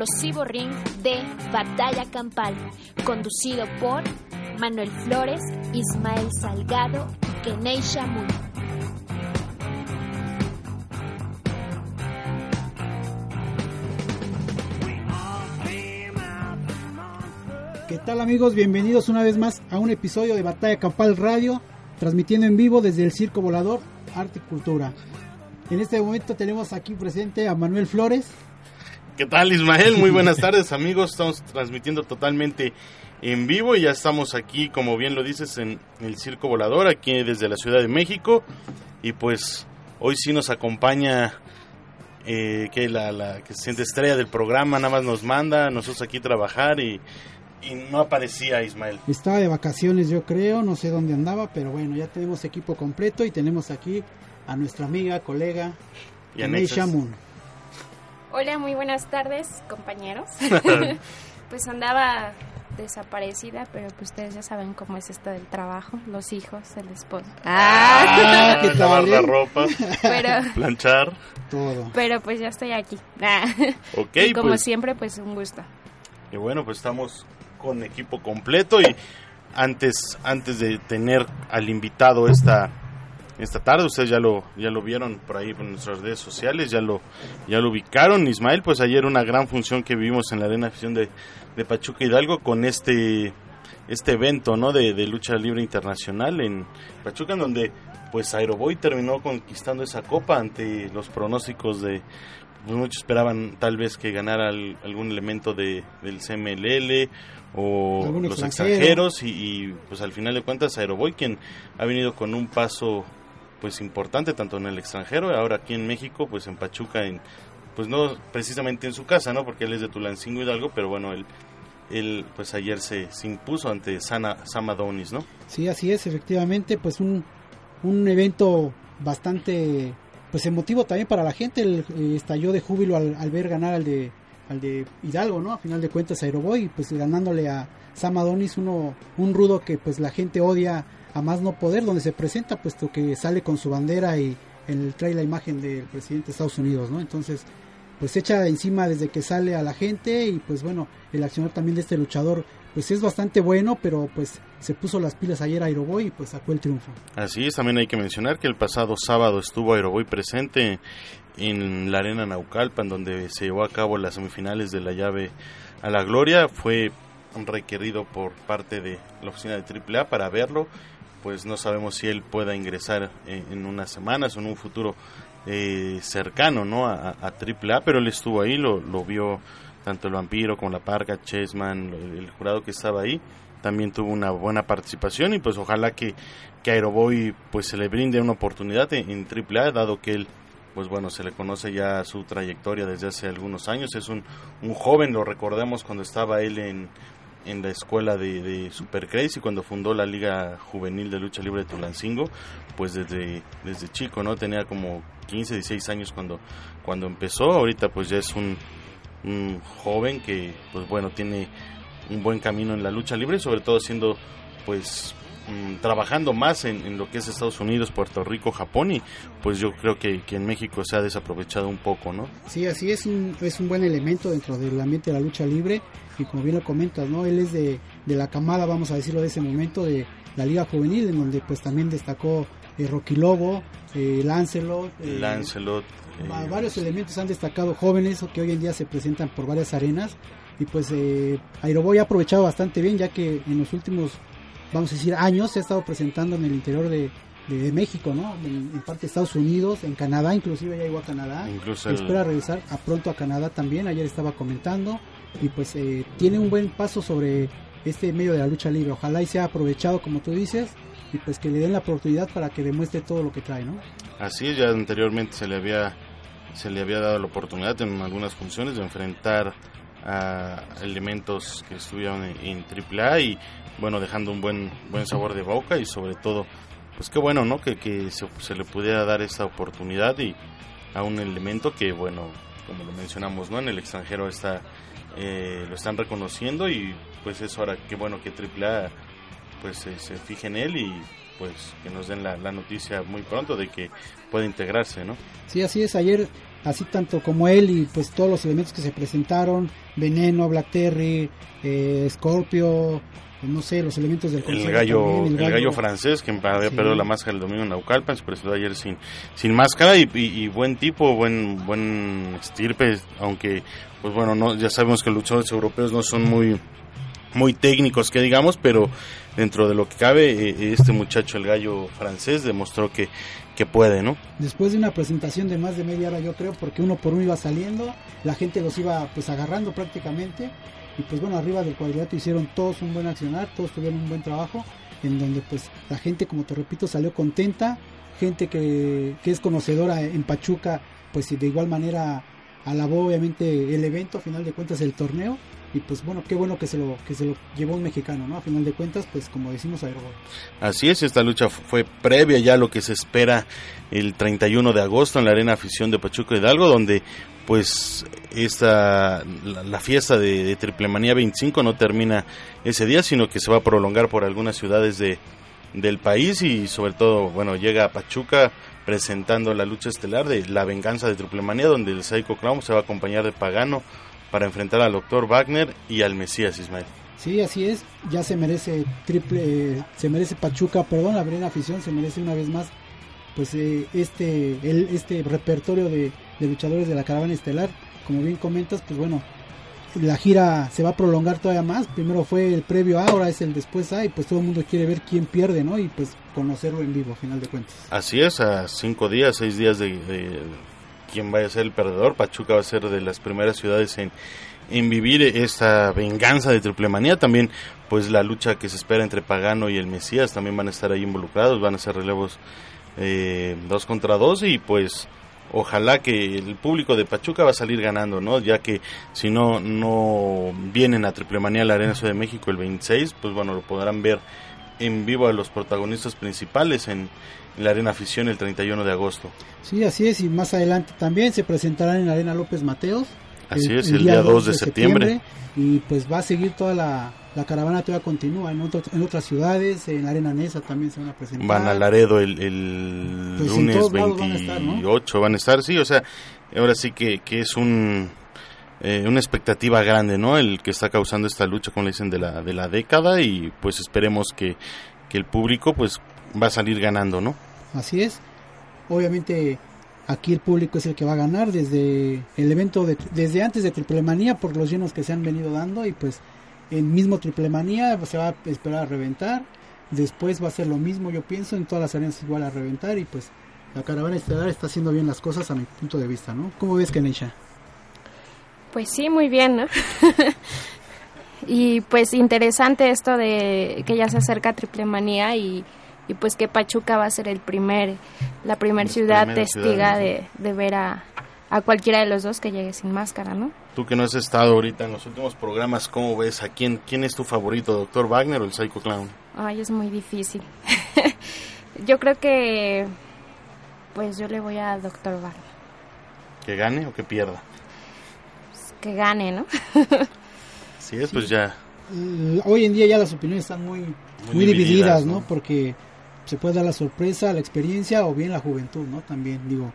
Explosivo ring de Batalla Campal, conducido por Manuel Flores, Ismael Salgado y Kenei Shamun. ¿Qué tal amigos? Bienvenidos una vez más a un episodio de Batalla Campal Radio, transmitiendo en vivo desde el Circo Volador Arte y Cultura. En este momento tenemos aquí presente a Manuel Flores. ¿Qué tal Ismael? Muy buenas tardes amigos, estamos transmitiendo totalmente en vivo y ya estamos aquí, como bien lo dices, en el Circo Volador, aquí desde la Ciudad de México. Y pues hoy sí nos acompaña eh, que la, la que se siente estrella del programa, nada más nos manda a nosotros aquí trabajar y, y no aparecía Ismael. Estaba de vacaciones yo creo, no sé dónde andaba, pero bueno, ya tenemos equipo completo y tenemos aquí a nuestra amiga, colega, Y. Shamun. Hola, muy buenas tardes, compañeros. pues andaba desaparecida, pero pues ustedes ya saben cómo es esto del trabajo, los hijos, el esposo. Ah, ¿qué lavar la ropa, Pero, planchar. Todo. pero pues ya estoy aquí. Ah. Ok, y como pues siempre, pues un gusto. Y bueno, pues estamos con equipo completo y antes antes de tener al invitado esta esta tarde, ustedes ya lo ya lo vieron por ahí en nuestras redes sociales, ya lo ya lo ubicaron. Ismael, pues ayer una gran función que vivimos en la Arena Afición de, de Pachuca Hidalgo con este este evento, ¿no? De, de lucha libre internacional en Pachuca, en donde pues Aeroboy terminó conquistando esa copa ante los pronósticos de pues muchos esperaban tal vez que ganara al- algún elemento de, del CMLL o Algún los extranjero. extranjeros y, y, pues al final de cuentas Aeroboy quien ha venido con un paso pues importante tanto en el extranjero ahora aquí en México pues en Pachuca en pues no precisamente en su casa no porque él es de Tulancingo Hidalgo pero bueno él él pues ayer se, se impuso ante Sana, Sam Adonis no Sí, así es, efectivamente, pues un, un evento bastante pues emotivo también para la gente, el, eh, estalló de júbilo al, al ver ganar al de al de Hidalgo, ¿no? A final de cuentas Aeroboy, pues ganándole a Sam Adonis uno un rudo que pues la gente odia a más no poder donde se presenta puesto que sale con su bandera y él trae la imagen del presidente de Estados Unidos, ¿no? Entonces, pues echa encima desde que sale a la gente y pues bueno, el accionar también de este luchador pues es bastante bueno, pero pues se puso las pilas ayer a Aeroboy y pues sacó el triunfo. Así es, también hay que mencionar que el pasado sábado estuvo Aeroboy presente en la Arena Naucalpan, donde se llevó a cabo las semifinales de la llave a la gloria. Fue requerido por parte de la oficina de AAA para verlo, pues no sabemos si él pueda ingresar en, unas semanas o en un futuro eh, cercano ¿no? a, a AAA, pero él estuvo ahí, lo, vio tanto el vampiro como la parca, Chessman, el, jurado que estaba ahí también tuvo una buena participación y pues ojalá que, que Aeroboy pues se le brinde una oportunidad en, en AAA dado que él pues bueno se le conoce ya su trayectoria desde hace algunos años es un, un joven lo recordamos cuando estaba él en, en la escuela de, de Super Crazy cuando fundó la liga juvenil de lucha libre de Tulancingo pues desde desde chico no tenía como 15 16 años cuando cuando empezó. Ahorita pues ya es un, un joven que pues bueno tiene un buen camino en la lucha libre, sobre todo siendo pues mm, trabajando más en, lo que es Estados Unidos, Puerto Rico, Japón y pues yo creo que, que, en México se ha desaprovechado un poco, ¿no? Sí, así es, un, es un buen elemento dentro del ambiente de la lucha libre como bien lo comentas, ¿no? Él es de, de la camada, vamos a decirlo de ese momento, de la Liga Juvenil, en donde pues también destacó eh, Rocky Lobo, eh, Lancelot. Eh, Lancelot. varios elementos han destacado jóvenes que hoy en día se presentan por varias arenas y pues eh, Aeroboy ha aprovechado bastante bien ya que en los últimos vamos a decir años se ha estado presentando en el interior de, de, México, ¿no? En, parte de Estados Unidos, en Canadá, inclusive ya llegó a Canadá. Incluso Espera regresar a pronto a Canadá también, ayer estaba comentando, y pues eh, tiene un buen paso sobre este medio de la lucha libre. Ojalá y sea aprovechado, como tú dices, y pues que le den la oportunidad para que demuestre todo lo que trae, ¿no? Así es, ya anteriormente se le había se le había dado la oportunidad en algunas funciones de enfrentar a elementos que estuvieron en, AAA y bueno, dejando un buen buen sabor de boca y sobre todo pues qué bueno, ¿no? Que, que se, se le pudiera dar esta oportunidad y a un elemento que bueno, como lo mencionamos, ¿no? En el extranjero está eh, lo están reconociendo y pues es hora que bueno que AAA pues se, se fije en él y pues que nos den la, noticia muy pronto de que puede integrarse, ¿no? Sí, así es. Ayer, así tanto como él y pues todos los elementos que se presentaron, Veneno, Black Terry, eh, Scorpio, no sé, los elementos del el gallo, el gallo, francés que había perdido la máscara el domingo en Naucalpan, se presentó ayer sin, sin máscara y, buen tipo, buen buen estirpe, aunque pues bueno, no ya sabemos que los luchadores europeos no son muy muy técnicos que digamos, pero dentro de lo que cabe, eh, este muchacho, el gallo francés, demostró que, que puede, ¿no? Después de una presentación de más de media hora, yo creo, porque uno por uno iba saliendo, la gente los iba pues agarrando prácticamente, y pues bueno, arriba del cuadrilátero hicieron todos un buen accionar, todos tuvieron un buen trabajo, en donde pues la gente, como te repito, salió contenta, gente que, que es conocedora en Pachuca, pues de igual manera alabó obviamente el evento, a final de cuentas el torneo, y pues bueno, qué bueno que se lo que se lo llevó un mexicano, ¿no? A final de cuentas, pues como decimos Aerobot. Así es, esta lucha fue previa ya a lo que se espera el 31 de agosto en la Arena Afición de Pachuca Hidalgo, donde pues esta la, fiesta de, de Triple Manía 25 no termina ese día, sino que se va a prolongar por algunas ciudades de del país y sobre todo, bueno, llega a Pachuca presentando la lucha estelar de la venganza de Triple Manía, donde el Psycho Clown se va a acompañar de Pagano, para enfrentar al doctor Wagner y al Mesías Ismael. Sí, así es, ya se merece triple, se merece Pachuca, perdón, la brena afición, se merece una vez más pues eh, este el, este repertorio de, luchadores de la caravana estelar, como bien comentas, pues bueno, la gira se va a prolongar todavía más, primero fue el previo A, ahora es el después A y pues todo el mundo quiere ver quién pierde, ¿no? Y pues conocerlo en vivo, a final de cuentas. Así es, a cinco días, seis días de quién vaya a ser el perdedor. Pachuca va a ser de las primeras ciudades en, en vivir esta venganza de triple manía. También, pues la lucha que se espera entre Pagano y el Mesías también van a estar ahí involucrados. Van a ser relevos eh, dos contra dos y pues ojalá que el público de Pachuca va a salir ganando, ¿no? Ya que si no no vienen a Triple Manía a la Arena Ciudad de México el 26, pues bueno, lo podrán ver en vivo a los protagonistas principales en, la Arena Afición el 31 de agosto. Sí, así es, y más adelante también se presentarán en la Arena López Mateos. Así es, el, día 2 de, septiembre. Y pues va a seguir toda la, la caravana, todavía continúa en, en otras ciudades, en la Arena Nesa también se van a presentar. Van a Laredo el, el pues lunes 28, van a, estar, sí, o sea, ahora sí que, que es un eh, una expectativa grande, ¿no? El que está causando esta lucha, como le dicen, de la, de la década y pues esperemos que, que el público pues va a salir ganando, ¿no? Así es. Obviamente aquí el público es el que va a ganar desde el evento, de, desde antes de Triple Manía por los llenos que se han venido dando y pues el mismo Triple Manía se va a esperar a reventar. Después va a ser lo mismo, yo pienso, en todas las arenas igual a reventar y pues la caravana estelar está haciendo bien las cosas a mi punto de vista, ¿no? ¿Cómo ves, Kenesha? Pues sí, muy bien, ¿no? y pues interesante esto de que ya se acerca Triple Manía y, y pues que Pachuca va a ser el primer, la primera ciudad testiga de, de, ver a, a cualquiera de los dos que llegue sin máscara, ¿no? Tú que no has estado ahorita en los últimos programas, ¿cómo ves? ¿A quién, quién es tu favorito, Doctor Wagner o el Psycho Clown? Ay, es muy difícil. yo creo que, pues yo le voy a Doctor Wagner. ¿Que gane o que pierda? Que gane, ¿no? sí, es, pues ya. Hoy en día ya las opiniones están muy, muy, divididas, ¿no? Porque se puede dar la sorpresa, la experiencia o bien la juventud, ¿no? También, digo,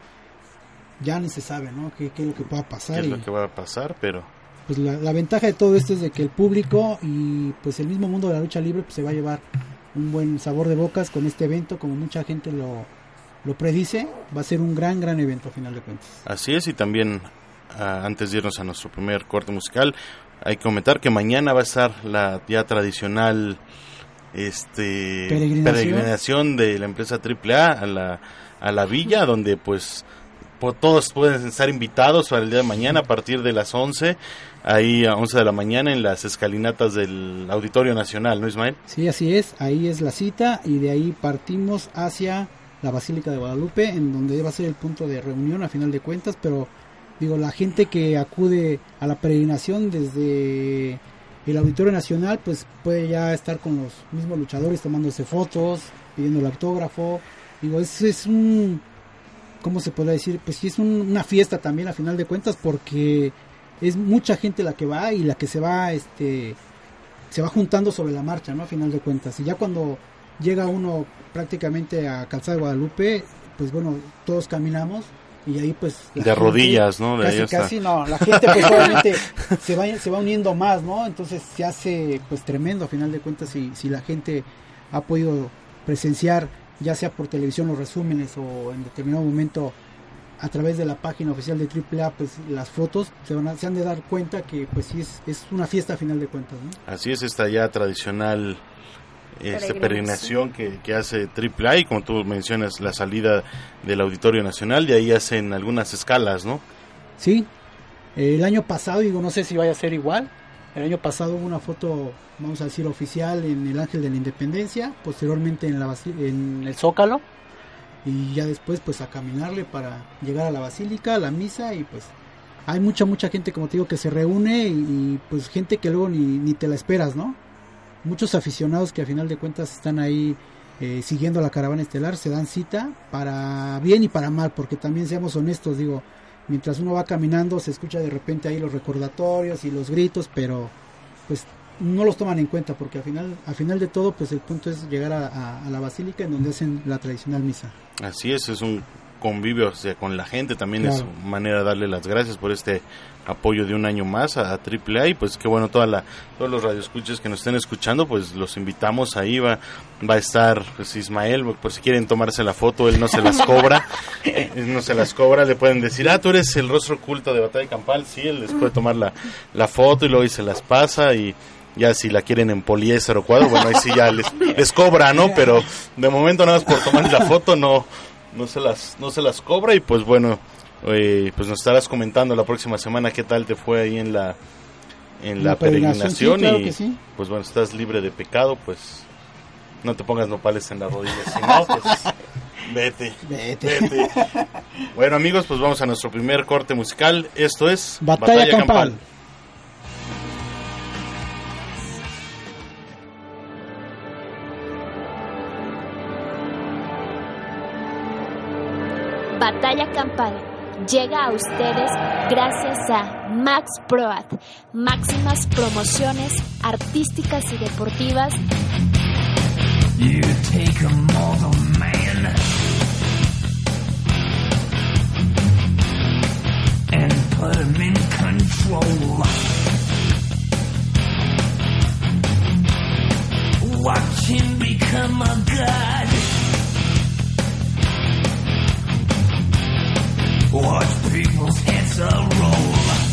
ya ni se sabe, ¿no? ¿Qué, es lo que va a pasar? ¿Qué es lo que va a pasar? Pero... Pues la, la, ventaja de todo esto es de que el público y pues el mismo mundo de la lucha libre pues se va a llevar un buen sabor de bocas con este evento, como mucha gente lo, lo predice, va a ser un gran, gran evento a final de cuentas. Así es, y también antes de irnos a nuestro primer corte musical, hay que comentar que mañana va a estar la ya tradicional este peregrinación, de la empresa AAA a la, a la villa, donde pues todos pueden estar invitados para el día de mañana a partir de las 11, ahí a 11 de la mañana en las escalinatas del Auditorio Nacional, ¿no Ismael? Sí, así es, ahí es la cita y de ahí partimos hacia la Basílica de Guadalupe, en donde va a ser el punto de reunión a final de cuentas, pero digo, la gente que acude a la peregrinación desde el Auditorio Nacional, pues puede ya estar con los mismos luchadores tomándose fotos, pidiendo el autógrafo, digo, es, es un ¿cómo se puede decir? Pues sí es una fiesta también a final de cuentas porque es mucha gente la que va y la que se va, este, se va juntando sobre la marcha, ¿no? A final de cuentas. Y ya cuando llega uno prácticamente a Calzada de Guadalupe, pues bueno, todos caminamos y ahí pues de rodillas no de casi, casi no la gente pues obviamente se va se va uniendo más no entonces se hace pues tremendo a final de cuentas si si la gente ha podido presenciar ya sea por televisión los resúmenes o en determinado momento a través de la página oficial de AAA, pues las fotos se, van se han de dar cuenta que pues sí es, es una fiesta a final de cuentas. Así es, esta ya tradicional este, peregrinación que, que hace AAA y como tú mencionas la salida del Auditorio Nacional, de ahí hacen algunas escalas, ¿no? Sí, el año pasado, digo, no sé si vaya a ser igual, el año pasado hubo una foto, vamos a decir, oficial en el Ángel de la Independencia, posteriormente en, la en el Zócalo, y ya después pues a caminarle para llegar a la basílica, a la misa, y pues hay mucha, mucha gente, como te digo, que se reúne y, pues gente que luego ni, ni, te la esperas, ¿no? Muchos aficionados que a final de cuentas están ahí eh, siguiendo la caravana estelar se dan cita para bien y para mal, porque también seamos honestos, digo, mientras uno va caminando se escucha de repente ahí los recordatorios y los gritos, pero pues no los toman en cuenta porque al final, al final de todo pues el punto es llegar a, la basílica en donde hacen la tradicional misa. Así es, es un convivio sea, con la gente, también es manera de darle las gracias por este apoyo de un año más a, AAA y pues qué bueno toda la, todos los radioescuchas que nos estén escuchando pues los invitamos ahí va, va a estar pues, Ismael por si quieren tomarse la foto él no se las cobra no se las cobra le pueden decir ah tú eres el rostro oculto de Batalla Campal sí él les puede tomar la, la foto y luego y se las pasa y ya si la quieren en poliéster o cuadro, bueno, ahí sí ya les, les cobra, ¿no? Pero de momento nada más por tomar la foto no, no se las no se las cobra y pues bueno eh, pues nos estarás comentando la próxima semana qué tal te fue ahí en la en la, peregrinación, y pues bueno estás libre de pecado pues no te pongas nopales en las rodillas si no pues vete, vete, bueno amigos pues vamos a nuestro primer corte musical. Esto es Batalla, Campal. Batalla Campal llega a ustedes gracias a Max Proat, máximas promociones artísticas y deportivas. You become a god. Watch people's heads roll.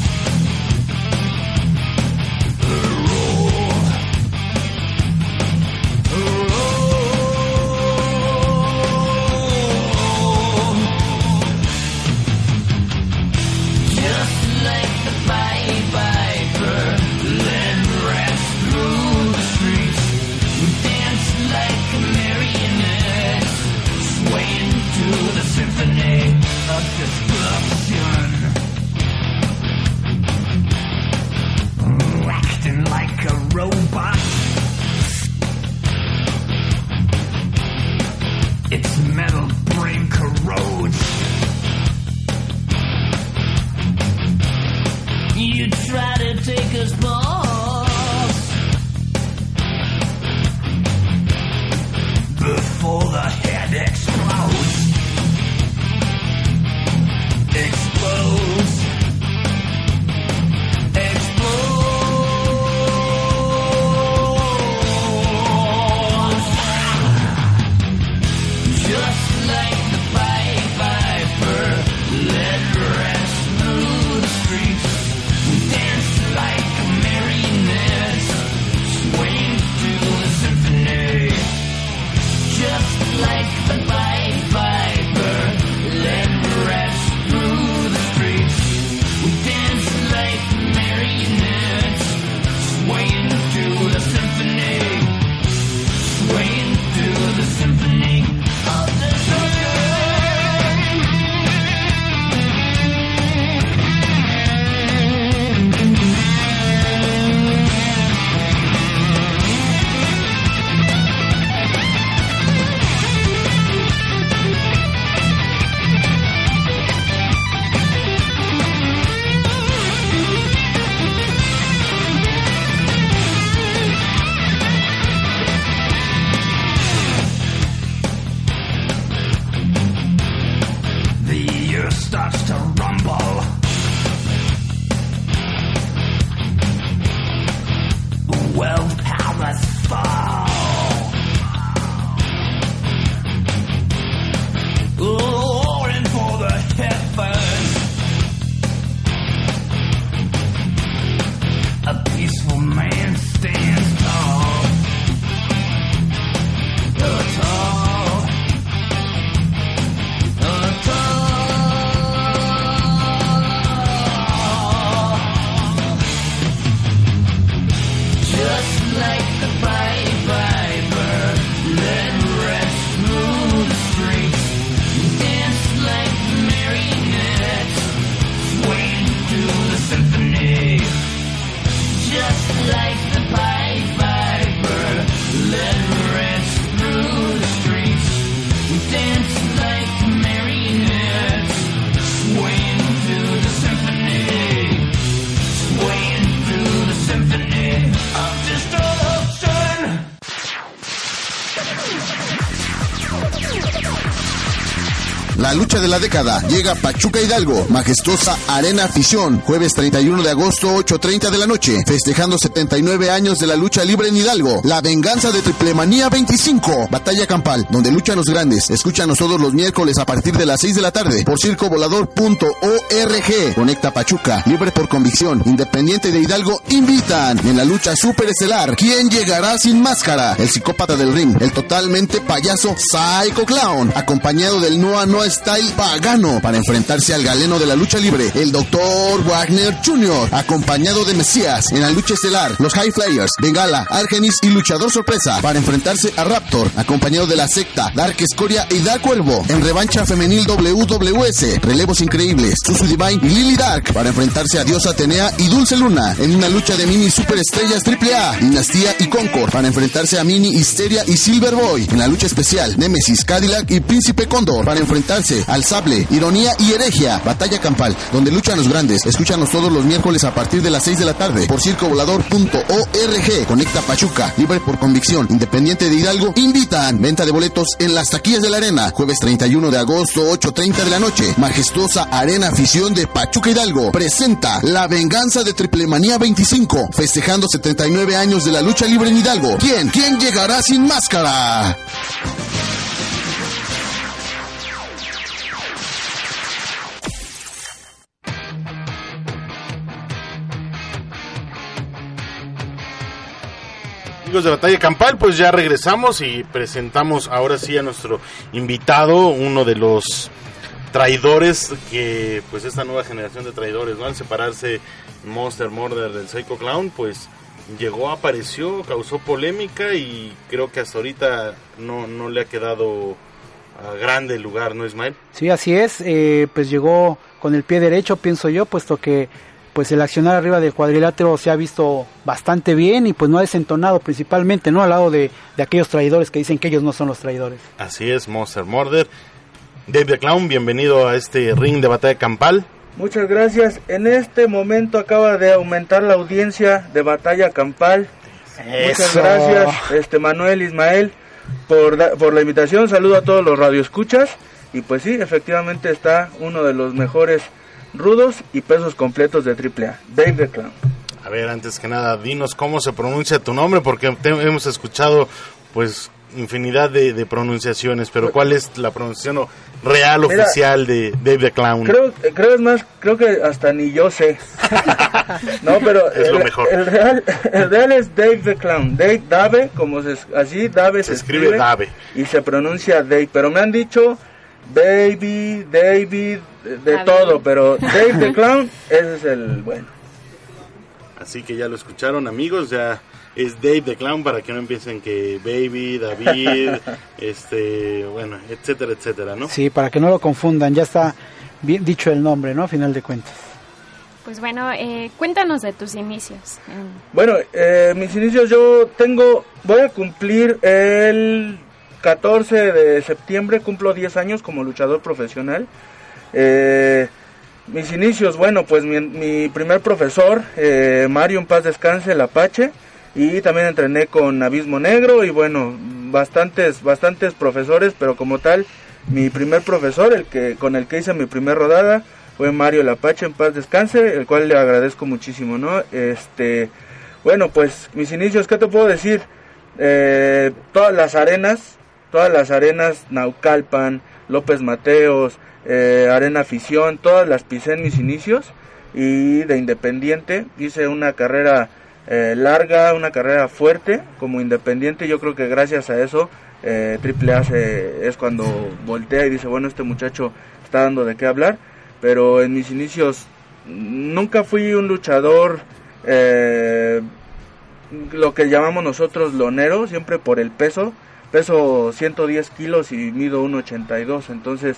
Década llega Pachuca Hidalgo, majestuosa Arena Afición, jueves 31 de agosto 8.30 de la noche, festejando 79 años de la lucha libre en Hidalgo. La venganza de Triplemanía 25, batalla campal, donde luchan los grandes. Escúchanos todos los miércoles a partir de las 6 de la tarde por circovolador.org. Conecta Pachuca, libre por convicción, independiente de Hidalgo, invitan en la lucha superestelar. ¿Quién llegará sin máscara? El psicópata del ring, el totalmente payaso Psycho Clown, acompañado del Noah Noah Style Pagano para enfrentarse al galeno de la lucha libre, el Dr. Wagner Jr., acompañado de Mesías en la lucha estelar, los High Flyers, Bengala, Argenis y Luchador Sorpresa para enfrentarse a Raptor, acompañado de la secta, Dark Escoria y Dark Cuervo en revancha femenil WWS, relevos increíbles, Susu Divine y Lily Dark para enfrentarse a Diosa Atenea y Dulce Luna en una lucha de mini superestrellas AAA, Dinastía y Concord para enfrentarse a Mini Histeria y Silver Boy en la lucha especial, Nemesis, Cadillac y Príncipe Condor para enfrentarse al Sable, Ironía y Heregia, Batalla Campal, donde luchan los grandes. Escúchanos todos los miércoles a partir de las 6 de la tarde por circovolador.org. Conecta Pachuca, libre por convicción, independiente de Hidalgo. Invitan, venta de boletos en las taquillas de la arena, jueves 31 de agosto, 8.30 de la noche. Majestuosa Arena Afición de Pachuca Hidalgo presenta La Venganza de Triplemanía 25, festejando 79 años de la lucha libre en Hidalgo. ¿Quién? ¿Quién llegará sin máscara? De Batalla Campal, pues ya regresamos y presentamos ahora sí a nuestro invitado, uno de los traidores que, pues esta nueva generación de traidores, ¿no? Al separarse Monster Murder del Psycho Clown, pues llegó, apareció, causó polémica y creo que hasta ahorita no, no le ha quedado a grande lugar, ¿no, Ismael? Sí, así es, eh, pues llegó con el pie derecho, pienso yo, puesto que pues el accionar arriba del cuadrilátero se ha visto bastante bien y pues no ha desentonado principalmente, ¿no? Al lado de, de aquellos traidores que dicen que ellos no son los traidores. Así es, Monster Murder. Dave the Clown, bienvenido a este ring de batalla campal. Muchas gracias. En este momento acaba de aumentar la audiencia de Batalla Campal. Muchas gracias, este Manuel Ismael, por, da- por la invitación. Saludo a todos los radioescuchas. Y pues sí, efectivamente está uno de los mejores rudos y pesos completos de AAA, Dave the Clown. A ver, antes que nada, dinos cómo se pronuncia tu nombre, porque te- hemos escuchado, pues, infinidad de, de pronunciaciones, pero ¿cuál es la pronunciación real, Mira, oficial de Dave the Clown? Creo, creo es más, creo que hasta ni yo sé. no, pero Es lo mejor. el real, el real es Dave the Clown. Dave, Dave, como se, así, Dave Se escribe Dave. Y se pronuncia Dave, pero me han dicho Baby, David, de, David. todo, pero Dave the Clown, ese es el bueno. Así que ya lo escucharon, amigos, ya es Dave the Clown para que no empiecen que Baby, David, este, bueno, etcétera, etcétera, ¿no? Sí, para que no lo confundan, ya está bien dicho el nombre, ¿no? A final de cuentas. Pues bueno, eh, cuéntanos de tus inicios. en- Bueno, eh, mis inicios yo tengo, voy a cumplir el 14 de septiembre, cumplo 10 años como luchador profesional. Eh, mis inicios, bueno, pues mi, mi primer profesor, eh, Mario en paz descanse, el Apache, y también entrené con Abismo Negro y bueno, bastantes, bastantes profesores, pero como tal, mi primer profesor, el que con el que hice mi primer rodada, fue Mario el Apache en paz descanse, el cual le agradezco muchísimo, ¿no? Este, bueno, pues mis inicios, ¿qué te puedo decir? Eh, todas las arenas, todas las arenas, Naucalpan, López Mateos, eh, Arena Afición, todas las pisé en mis inicios y de independiente hice una carrera eh, larga, una carrera fuerte como independiente. Yo creo que gracias a eso eh, AAA se- es cuando voltea y dice, bueno, este muchacho está dando de qué hablar. Pero en mis inicios nunca fui un luchador eh, lo que llamamos nosotros lonero, siempre por el peso. Peso 110 kilos y mido 1,82. Entonces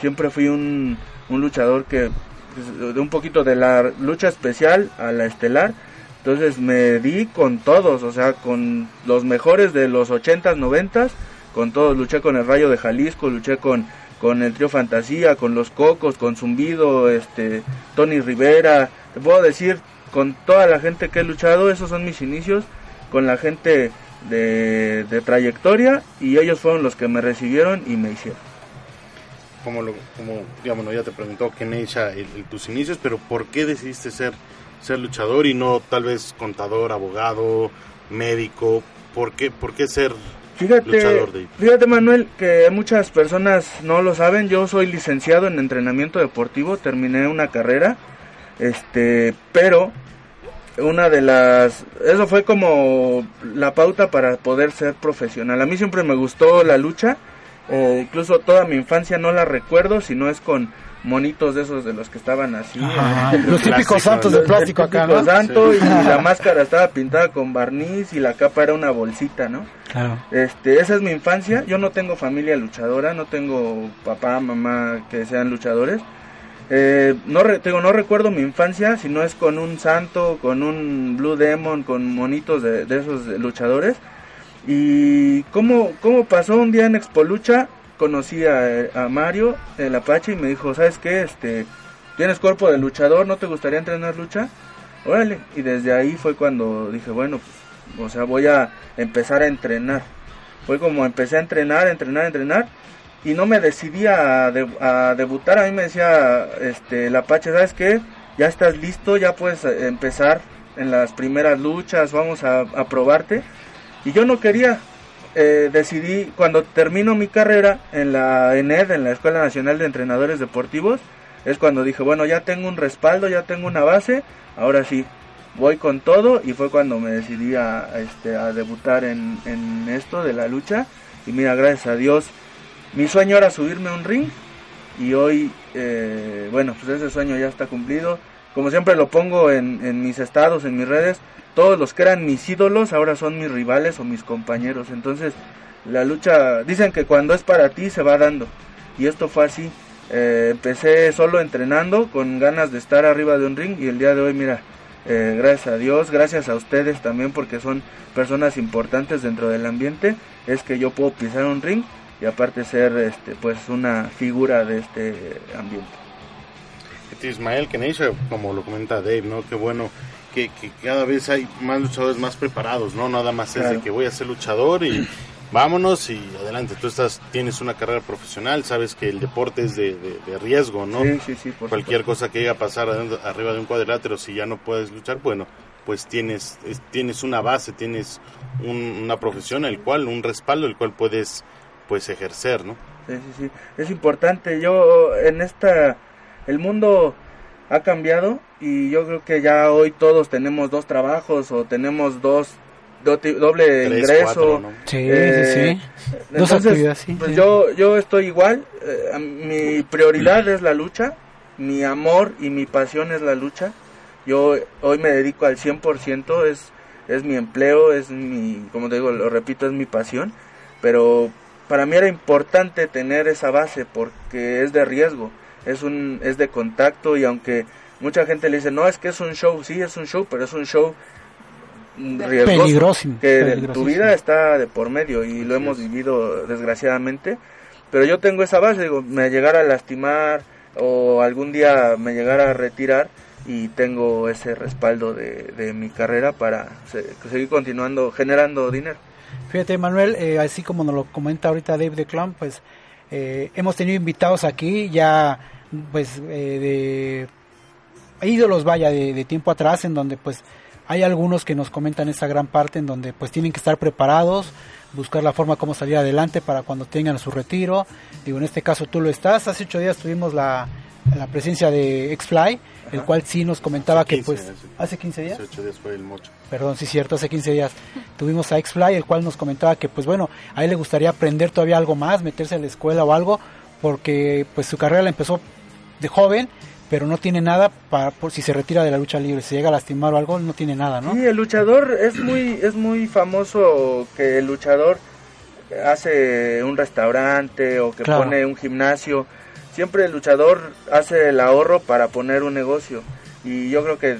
siempre fui un, un luchador que pues, de un poquito de la lucha especial a la estelar. Entonces me di con todos, o sea, con los mejores de los 80s, 90s, con todos. Luché con el Rayo de Jalisco, luché con, con el Trío Fantasía, con los Cocos, con Zumbido, este, Tony Rivera. Te puedo decir, con toda la gente que he luchado, esos son mis inicios, con la gente de, de trayectoria y ellos fueron los que me recibieron y me hicieron. como, lo, como digamos, ya te preguntó Keneisha el, tus inicios, pero ¿por qué decidiste ser, ser luchador y no tal vez contador, abogado, médico? ¿Por qué, por qué ser Fíjate, luchador, fíjate Manuel, que muchas personas no lo saben, yo soy licenciado en entrenamiento deportivo, terminé una carrera, este, pero una de las eso fue como la pauta para poder ser profesional. A mí siempre me gustó la lucha eh, incluso toda mi infancia no la recuerdo si no es con monitos de esos de los que estaban así los típicos santos de plástico acá ¿no? santo y la máscara estaba pintada con barniz y la capa era una bolsita no claro. Este esa es mi infancia. Yo no tengo familia luchadora no tengo papá mamá que sean luchadores eh, no, no recuerdo mi infancia, si no es con un santo, con un Blue Demon, con monitos de, esos luchadores. Y cómo, cómo pasó un día en Expo Lucha, conocí a, Mario, el Apache, y me dijo, ¿sabes qué? Este, tienes cuerpo de luchador, ¿no te gustaría entrenar lucha? Órale, y desde ahí fue cuando dije, bueno, pues, o sea, voy a empezar a entrenar. Fue como empecé a entrenar, entrenar, entrenar y no me decidía a, debutar. A mí me decía este, el Apache, ¿sabes qué? Ya estás listo, ya puedes eh, empezar en las primeras luchas, vamos a, probarte. Y yo no quería. Eh, decidí, cuando termino mi carrera en la ENED, en la Escuela Nacional de Entrenadores Deportivos, es cuando dije, bueno, ya tengo un respaldo, ya tengo una base, ahora sí, voy con todo y fue cuando me decidí a, este, a debutar en, en esto de la lucha. Y mira, gracias a Dios, mi sueño era subirme a un ring y hoy, eh, bueno, pues ese sueño ya está cumplido. Como siempre lo pongo en, mis estados, en mis redes, todos los que eran mis ídolos ahora son mis rivales o mis compañeros. Entonces, la lucha, dicen que cuando es para ti se va dando. Y esto fue así. Eh, empecé solo entrenando con ganas de estar arriba de un ring y el día de hoy, mira, eh, gracias a Dios, gracias a ustedes también porque son personas importantes dentro del ambiente, es que yo puedo pisar un ring y aparte ser este pues una figura de este ambiente. Este Ismael Keneisha, como lo comenta Dave, ¿no? Qué bueno que, cada vez hay más luchadores más preparados, ¿no? Nada más es de que voy a ser luchador y vámonos y adelante. Tú estás, tienes una carrera profesional, sabes que el deporte es de, riesgo, ¿no? Sí, sí, sí, Cualquier cosa que llegue a pasar arriba de un cuadrilátero, si ya no puedes luchar, bueno, pues tienes, tienes una base, tienes una profesión, el cual, un respaldo, el cual puedes pues ejercer, ¿no? Sí, sí, sí. Es importante. Yo en esta el mundo ha cambiado y yo creo que ya hoy todos tenemos dos trabajos o tenemos dos doble ingreso. Sí, sí, sí. Dos actividades, sí, pues yo yo estoy igual. Eh, mi prioridad es la lucha, mi amor y mi pasión es la lucha. Yo hoy me dedico al 100%, es es mi empleo, es mi, como te digo, lo repito, es mi pasión, pero para mí era importante tener esa base porque es de riesgo, es un es de contacto y aunque mucha gente le dice, "No, es que es un show", sí, es un show, pero es un show riesgoso, que tu vida está de por medio y lo hemos vivido desgraciadamente, pero yo tengo esa base, digo, me llegara a lastimar o algún día me llegara a retirar y tengo ese respaldo de, de mi carrera para seguir continuando generando dinero. Fíjate, Manuel, eh, así como nos lo comenta ahorita Dave de Clown, pues eh, hemos tenido invitados aquí ya, pues, eh, de ídolos, vaya, de, tiempo atrás, en donde, pues, hay algunos que nos comentan esa gran parte en donde, pues, tienen que estar preparados, buscar la forma como salir adelante para cuando tengan su retiro. Digo, en este caso tú lo estás. Hace ocho días tuvimos la, la presencia de X-Fly, el cual sí nos comentaba que pues hace 15 días. días fue el mocho. Perdón, sí cierto, hace 15 días tuvimos a X-Fly, el cual nos comentaba que pues bueno, a él le gustaría aprender todavía algo más, meterse a la escuela o algo, porque pues su carrera la empezó de joven, pero no tiene nada para por si se retira de la lucha libre, si llega a lastimar o algo, no tiene nada, ¿no? Sí, el luchador es muy es muy famoso que el luchador hace un restaurante o que pone un gimnasio siempre el luchador hace el ahorro para poner un negocio y yo creo que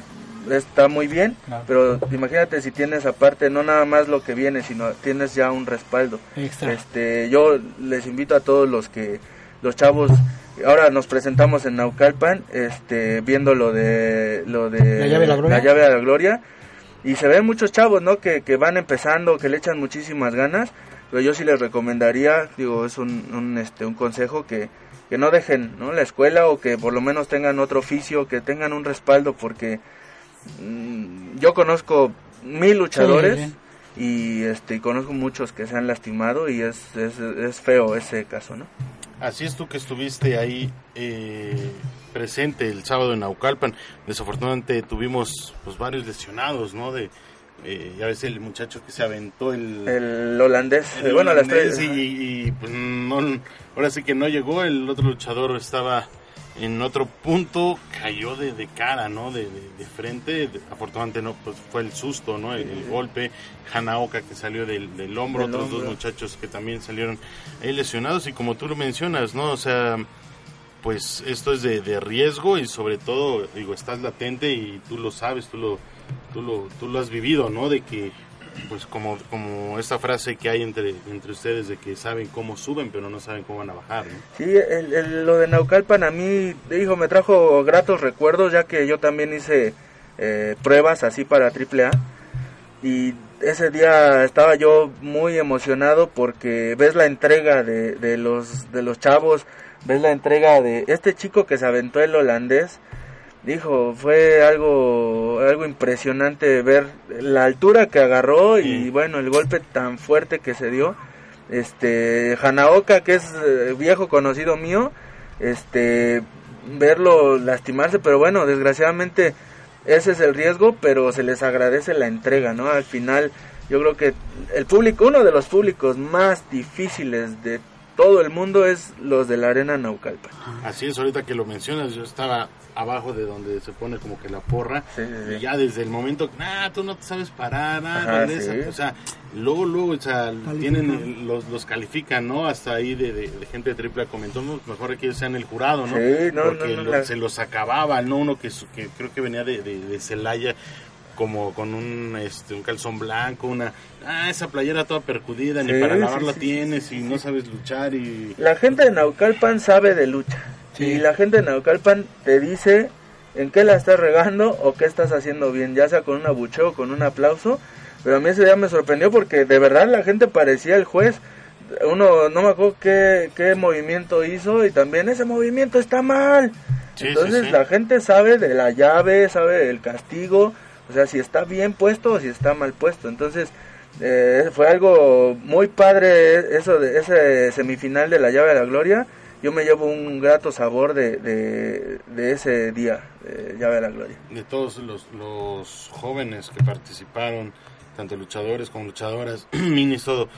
está muy bien, pero imagínate si tienes aparte no nada más lo que viene, sino tienes ya un respaldo. Este, yo les invito a todos los que los chavos ahora nos presentamos en Naucalpan, este, viendo lo de lo de la llave la gloria, la llave de la gloria y se ven muchos chavos, ¿no? Que, que van empezando, que le echan muchísimas ganas pero yo sí les recomendaría, digo, es un, un, este, un consejo que, que no dejen ¿no? la escuela o que por lo menos tengan otro oficio, que tengan un respaldo, porque mm, yo conozco mil luchadores y este conozco muchos que se han lastimado y es, es, es feo ese caso, ¿no? Así es tú que estuviste ahí eh, presente el sábado en Naucalpan. Desafortunadamente tuvimos pues varios lesionados, ¿no? De eh, ya ves el muchacho que se aventó el, el holandés, bueno, las tres. Y, y, pues no, ahora sí que no llegó, el otro luchador estaba en otro punto, cayó de, de cara, ¿no? De, de, frente, afortunadamente no, pues fue el susto, ¿no? El, golpe, Hanaoka que salió del, del hombro, otros dos muchachos que también salieron lesionados y como tú lo mencionas, ¿no? O sea, pues esto es de, de riesgo y sobre todo, digo, estás latente y tú lo sabes, tú lo tú lo, tú lo has vivido, ¿no? De que, pues como, como esta frase que hay entre, entre ustedes de que saben cómo suben, pero no saben cómo van a bajar, ¿no? Sí, el, lo de Naucalpan a mí, dijo, me trajo gratos recuerdos, ya que yo también hice eh, pruebas así para AAA. Y ese día estaba yo muy emocionado porque ves la entrega de, de, los, de los chavos, ves la entrega de este chico que se aventó el holandés dijo, fue algo, algo impresionante ver la altura que agarró y bueno, el golpe tan fuerte que se dio. Este, Hanaoka, que es eh, viejo conocido mío, este, verlo lastimarse, pero bueno, desgraciadamente ese es el riesgo, pero se les agradece la entrega, ¿no? Al final, yo creo que el público, uno de los públicos más difíciles de todo el mundo es los de la Arena Naucalpan. Así es, ahorita que lo mencionas, yo estaba abajo de donde se pone como que la porra y ya desde el momento ah tú no te sabes parar ah, o sea luego luego o sea tienen los, los califican no hasta ahí de, de, gente de triple comentó mejor que sean el jurado no porque se los acababa no uno que, que creo que venía de, de Celaya como con un este un calzón blanco, una ah, esa playera toda percudida, ni para lavarla tienes y no sabes luchar y la gente de Naucalpan sabe de lucha. Y la gente de Naucalpan te dice en qué la estás regando o qué estás haciendo bien, ya sea con un abucheo o con un aplauso. Pero a mí ese día me sorprendió porque de verdad la gente parecía el juez. Uno no me acuerdo qué, qué movimiento hizo y también ese movimiento está mal. Entonces la gente sabe de la llave, sabe del castigo, o sea, si está bien puesto o si está mal puesto. Entonces eh, fue algo muy padre eso de ese semifinal de la llave de la gloria yo me llevo un grato sabor de, de, ese día, de Llave de la Gloria. De todos los, los jóvenes que participaron, tanto luchadores como luchadoras, minis, todo,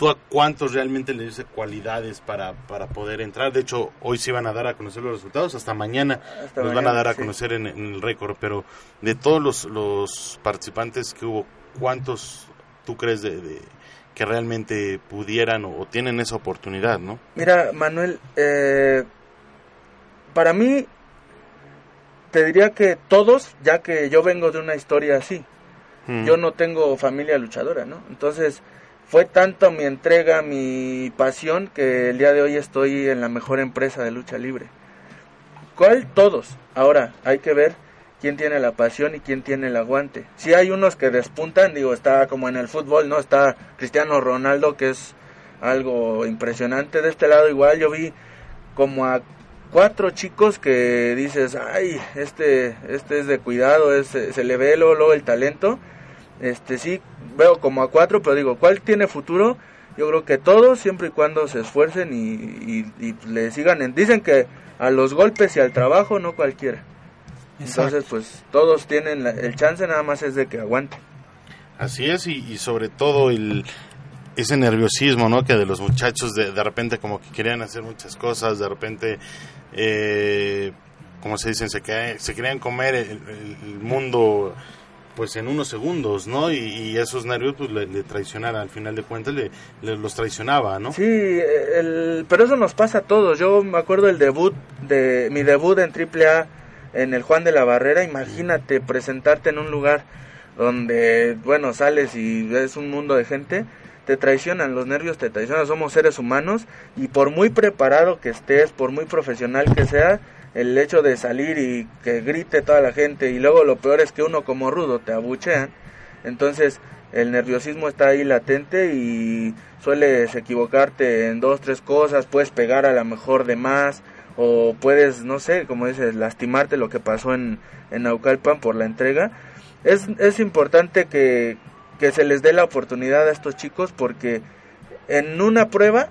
¿tú a cuántos realmente les dice cualidades para, para poder entrar? De hecho, hoy se van a dar a conocer los resultados, hasta mañana nos van a dar a conocer en, el récord, pero de todos los, los participantes que hubo, ¿cuántos tú crees de que realmente pudieran o, tienen esa oportunidad, ¿no? Mira, Manuel, eh, para mí te diría que todos, ya que yo vengo de una historia así, mm. yo no tengo familia luchadora, ¿no? Entonces fue tanto mi entrega, mi pasión, que el día de hoy estoy en la mejor empresa de lucha libre. ¿Cuál? Todos. Ahora, hay que ver quién tiene la pasión y quién tiene el aguante. Si hay unos que despuntan, digo, está como en el fútbol, ¿no? Está Cristiano Ronaldo, que es algo impresionante. De este lado igual yo vi como a cuatro chicos que dices, ay, este, este es de cuidado, es, se le ve luego, el talento. Este sí, veo como a cuatro, pero digo, ¿cuál tiene futuro? Yo creo que todos, siempre y cuando se esfuercen y, y le sigan. En, dicen que a los golpes y al trabajo, no cualquiera. Entonces, pues todos tienen el chance, nada más es de que aguanten. Así es, y, sobre todo el, ese nerviosismo, ¿no? Que de los muchachos de, de repente como que querían hacer muchas cosas, de repente, eh, como se dicen, se, se querían comer el, mundo pues en unos segundos, ¿no? Y, esos nervios pues le, traicionaban, al final de cuentas le, los traicionaba, ¿no? Sí, el, pero eso nos pasa a todos. Yo me acuerdo el debut, de mi debut en AAA en el Juan de la Barrera, imagínate presentarte en un lugar donde, bueno, sales y ves un mundo de gente, te traicionan, los nervios te traicionan, somos seres humanos y por muy preparado que estés, por muy profesional que sea, el hecho de salir y que grite toda la gente y luego lo peor es que uno como rudo te abuchean, entonces el nerviosismo está ahí latente y sueles equivocarte en dos, tres cosas, puedes pegar a lo mejor de más o puedes, no sé, como dices, lastimarte lo que pasó en, en Naucalpan por la entrega. Es, es importante que, que se les dé la oportunidad a estos chicos porque en una prueba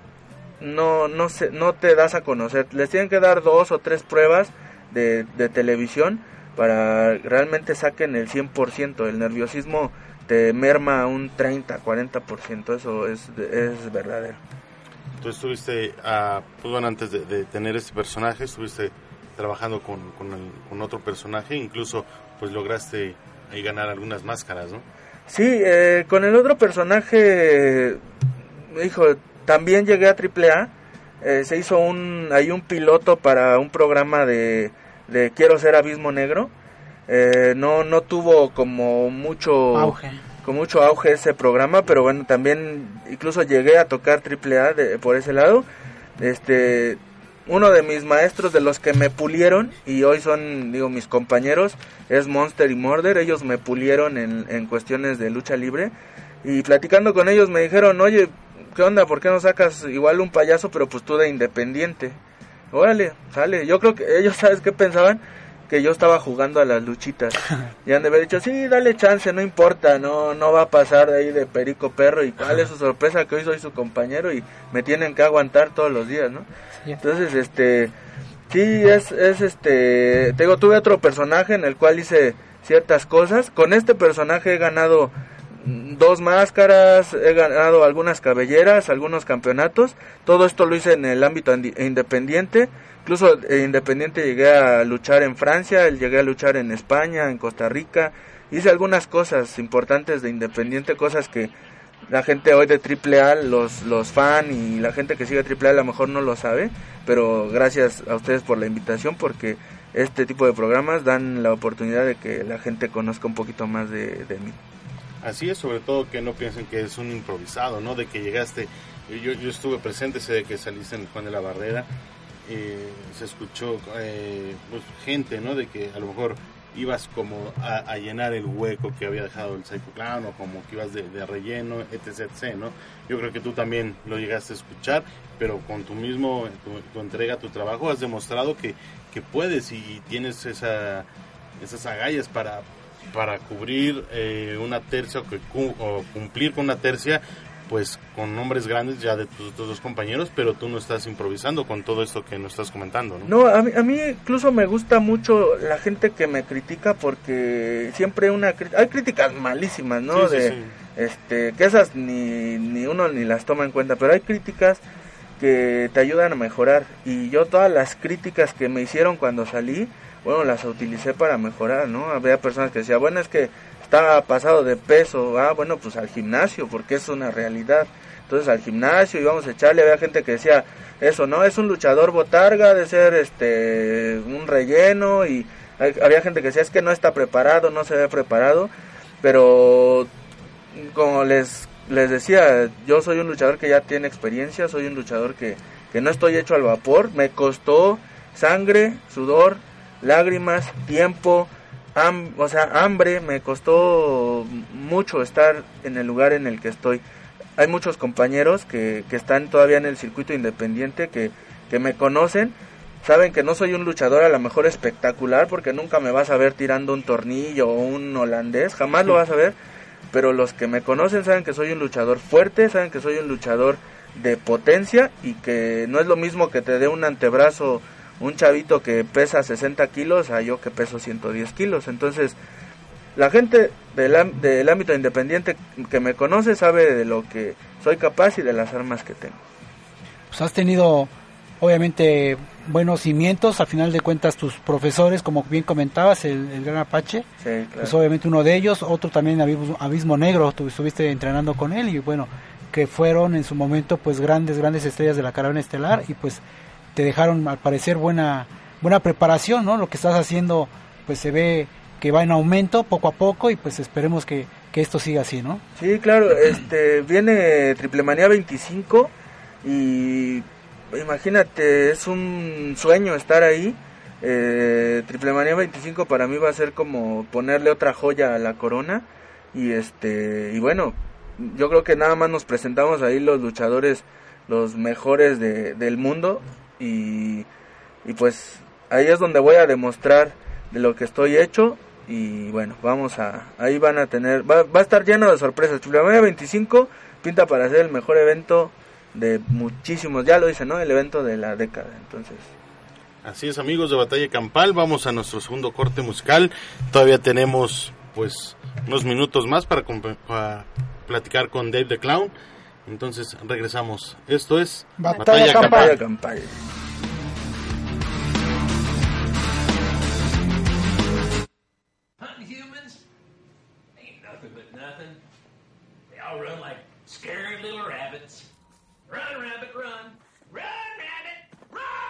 no, no, se, no te das a conocer. Les tienen que dar dos o tres pruebas de, de televisión para realmente saquen el 100%. El nerviosismo te merma un 30, 40%. Eso es, es verdadero. Tú estuviste, uh, pues bueno, antes de, tener este personaje, estuviste trabajando con, con, otro personaje, incluso pues lograste ahí ganar algunas máscaras, ¿no? Sí, eh, con el otro personaje, hijo, también llegué a AAA. Eh, se hizo un, hay un piloto para un programa de, de Quiero ser Abismo Negro. Eh, no, no tuvo como mucho auge. con mucho auge ese programa, pero bueno, también incluso llegué a tocar AAA de, por ese lado. Este, uno de mis maestros de los que me pulieron y hoy son digo mis compañeros es Monster y Murder ellos me pulieron en, en cuestiones de lucha libre y platicando con ellos me dijeron oye qué onda por qué no sacas igual un payaso pero pues tú de independiente órale sale. Yo creo que ellos sabes qué pensaban que yo estaba jugando a las luchitas. Y han de haber dicho sí dale chance no importa no no va a pasar de ahí de perico perro y cuál es su sorpresa que hoy soy su compañero y me tienen que aguantar todos los días no entonces, este, sí, es, es este, tengo, tuve otro personaje en el cual hice ciertas cosas. Con este personaje he ganado dos máscaras, he ganado algunas cabelleras, algunos campeonatos. Todo esto lo hice en el ámbito independiente. Incluso eh, independiente llegué a luchar en Francia, llegué a luchar en España, en Costa Rica. Hice algunas cosas importantes de independiente, cosas que la gente hoy de AAA, los, los fan y la gente que sigue AAA a lo mejor no lo sabe, pero gracias a ustedes por la invitación porque este tipo de programas dan la oportunidad de que la gente conozca un poquito más de, mí. Así es, sobre todo que no piensen que es un improvisado, ¿no? De que llegaste, yo, yo estuve presente, sé de que saliste en Juan de la Barrera, eh, se escuchó eh, pues, gente, ¿no? De que a lo mejor ibas como a, llenar el hueco que había dejado el Psycho Clown o como que ibas de, relleno, etc, etc, ¿no? Yo creo que tú también lo llegaste a escuchar, pero con tu mismo, tu, entrega, tu trabajo, has demostrado que, que puedes y tienes esa, esas agallas para, para cubrir eh, una tercia o cumplir con una tercia pues con nombres grandes ya de tus, dos compañeros, pero tú no estás improvisando con todo esto que nos estás comentando, ¿no? No, a mí, a mí incluso me gusta mucho la gente que me critica porque siempre una hay críticas malísimas, ¿no? de este que esas ni ni uno ni las toma en cuenta, pero hay críticas que te ayudan a mejorar y yo todas las críticas que me hicieron cuando salí, bueno, las utilicé para mejorar, ¿no? Había personas que decían, "Bueno, es que está pasado de peso, ah, bueno, pues al gimnasio, porque es una realidad. Entonces al gimnasio íbamos a echarle, había gente que decía, eso no, es un luchador botarga, de ser este un relleno, y había gente que decía, es que no está preparado, no se ve preparado, pero como les, les decía, yo soy un luchador que ya tiene experiencia, soy un luchador que, que no estoy hecho al vapor, me costó sangre, sudor, lágrimas, tiempo, o sea, hambre, me costó mucho estar en el lugar en el que estoy. Hay muchos compañeros que, que están todavía en el circuito independiente que, que me conocen, saben que no soy un luchador a lo mejor espectacular porque nunca me vas a ver tirando un tornillo o un holandés, jamás lo vas a ver, pero los que me conocen saben que soy un luchador fuerte, saben que soy un luchador de potencia y que no es lo mismo que te dé un antebrazo un chavito que pesa 60 kilos a yo que peso 110 kilos. Entonces, la gente del, del ámbito independiente que me conoce sabe de lo que soy capaz y de las armas que tengo. Pues has tenido, obviamente, buenos cimientos, al final de cuentas tus profesores, como bien comentabas, el, Gran Apache, sí, pues obviamente uno de ellos, otro también Abismo, Abismo Negro, tú estuviste entrenando con él y bueno, que fueron en su momento pues grandes, grandes estrellas de la caravana estelar y pues te dejaron al parecer buena buena preparación, ¿no? Lo que estás haciendo pues se ve que va en aumento poco a poco y pues esperemos que, esto siga así, ¿no? Sí, claro, este viene Triple Manía 25 y imagínate, es un sueño estar ahí. Eh, Triple Manía 25 para mí va a ser como ponerle otra joya a la corona. Y este, y bueno, yo creo que nada más nos presentamos ahí los luchadores, los mejores de, del mundo. Y, y pues ahí es donde voy a demostrar de lo que estoy hecho. Y bueno, vamos a, ahí van a tener, va, va a estar lleno de sorpresas. Chulamaya 25 pinta para ser el mejor evento de muchísimos, ya lo dice, ¿no? El evento de la década. Entonces, Así es, amigos de Batalla Campal, vamos a nuestro segundo corte musical. Todavía tenemos pues unos minutos más para, para platicar con Dave the Clown. Entonces regresamos. Esto es Batalla, Campal. Batalla Campal. Hunting humans ain't nothing but nothing. They all run like scared little rabbits. Run, rabbit, run. Run, rabbit. Run,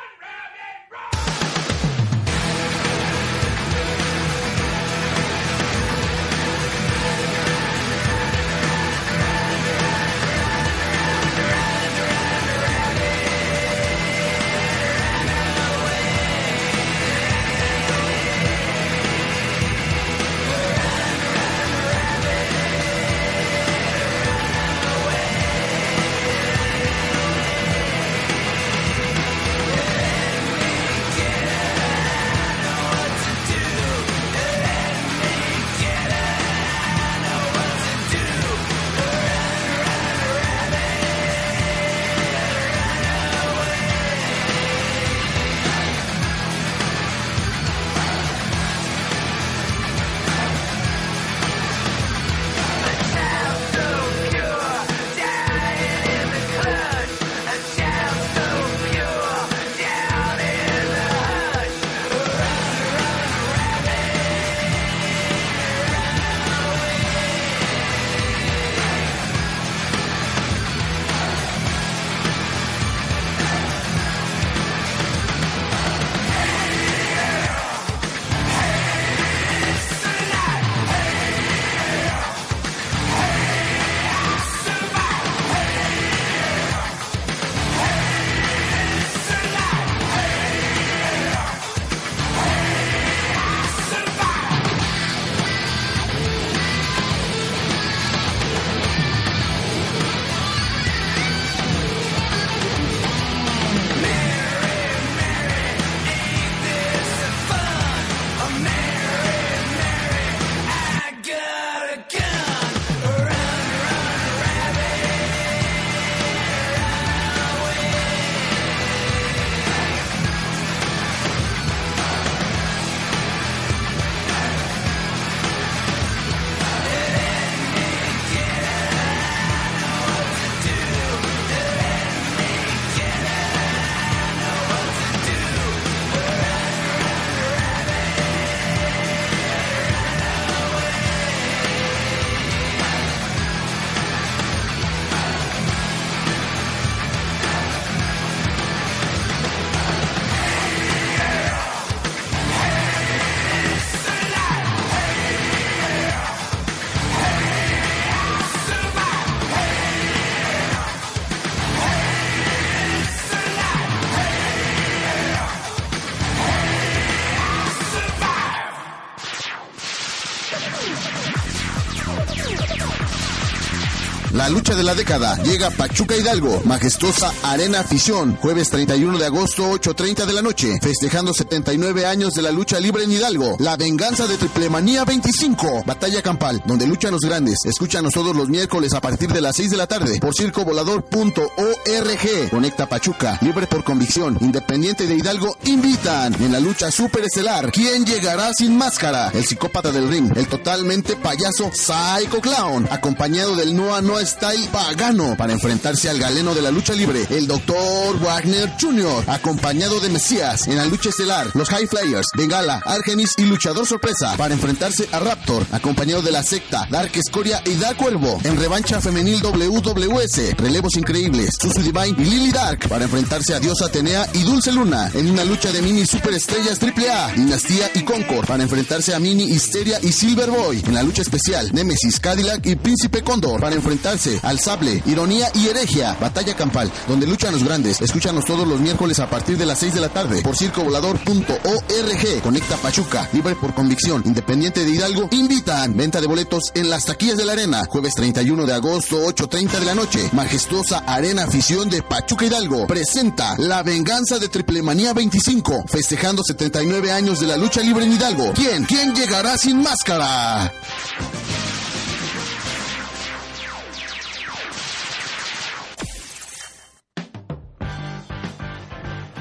La década llega Pachuca Hidalgo, majestuosa Arena Afición, jueves 31 de agosto, 8.30 de la noche, festejando 79 años de la lucha libre en Hidalgo, la venganza de Triplemanía 25, batalla campal, donde luchan los grandes, escúchanos todos los miércoles a partir de las 6 de la tarde, por circovolador.org, conecta Pachuca, libre por convicción, independiente de Hidalgo, invitan. En la lucha superestelar, ¿quién llegará sin máscara? El psicópata del ring, el totalmente payaso Psycho Clown, acompañado del Noah Noah Style Pagano para enfrentarse al galeno de la lucha libre, el Dr. Wagner Jr., acompañado de Mesías en la lucha estelar, los High Flyers, Bengala, Argenis y Luchador Sorpresa para enfrentarse a Raptor, acompañado de la secta, Dark Escoria y Dark Cuervo en revancha femenil WWS, relevos increíbles, Susu Divine y Lily Dark para enfrentarse a Diosa Atenea y Dulce Luna en una lucha de mini superestrellas AAA, Dinastía y Concord para enfrentarse a Mini Histeria y Silver Boy en la lucha especial, Nemesis, Cadillac y Príncipe Condor para enfrentarse al ironía y heregia. Batalla campal, donde luchan los grandes. Escúchanos todos los miércoles a partir de las 6 de la tarde por circovolador.org. Conecta Pachuca, libre por convicción, independiente de Hidalgo. Invitan. Venta de boletos en las taquillas de la arena. Jueves 31 de agosto, 8.30 de la noche. Majestuosa Arena Afición de Pachuca Hidalgo. Presenta La Venganza de Triplemanía 25. Festejando 79 años de la lucha libre en Hidalgo. ¿Quién? ¿Quién llegará sin máscara?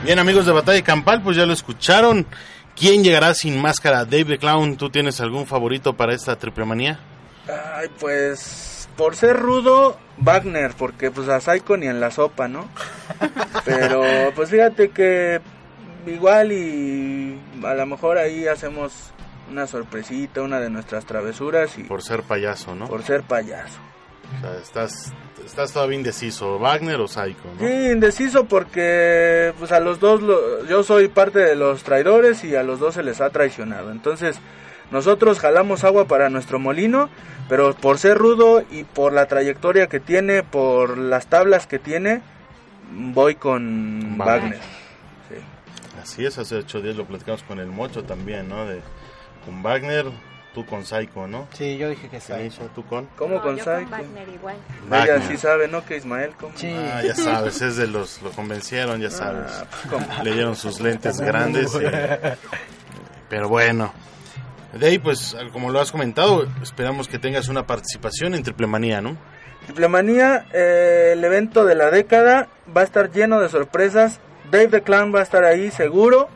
Bien, amigos de Batalla Campal, pues ya lo escucharon. ¿Quién llegará sin máscara? Dave the Clown, ¿tú tienes algún favorito para esta triple manía? Ay, pues por ser rudo, Wagner, porque pues a Psycho ni en la sopa, ¿no? Pero pues fíjate que igual y a lo mejor ahí hacemos una sorpresita, una de nuestras travesuras y Por ser payaso, ¿no? por ser payaso. O sea, estás, estás todavía indeciso, ¿Wagner o Psycho, no? Sí, indeciso porque pues a los dos lo- yo soy parte de los traidores y a los dos se les ha traicionado. Entonces, nosotros jalamos agua para nuestro molino, pero por ser rudo y por la trayectoria que tiene, por las tablas que tiene, voy con Wagner. Wagner. Sí. Así es, hace ocho días lo platicamos con el Mocho también, ¿no? De, con Wagner, tú con Psycho, ¿no? Sí, yo dije que sí. Kanisha, ¿tú con? ¿Cómo No, con yo Psycho? Wagner igual. Ella Wagner. sí sabe, ¿no? Que Ismael, ¿cómo? Sí. Ah, ya sabes, es de los, lo convencieron, ya sabes. Ah, ¿cómo? Le dieron sus lentes grandes. y- pero bueno. De ahí, pues, como lo has comentado, esperamos que tengas una participación en Triple Manía, ¿no? Triplemanía, eh, el evento de la década, va a estar lleno de sorpresas. Dave the Clown va a estar ahí seguro,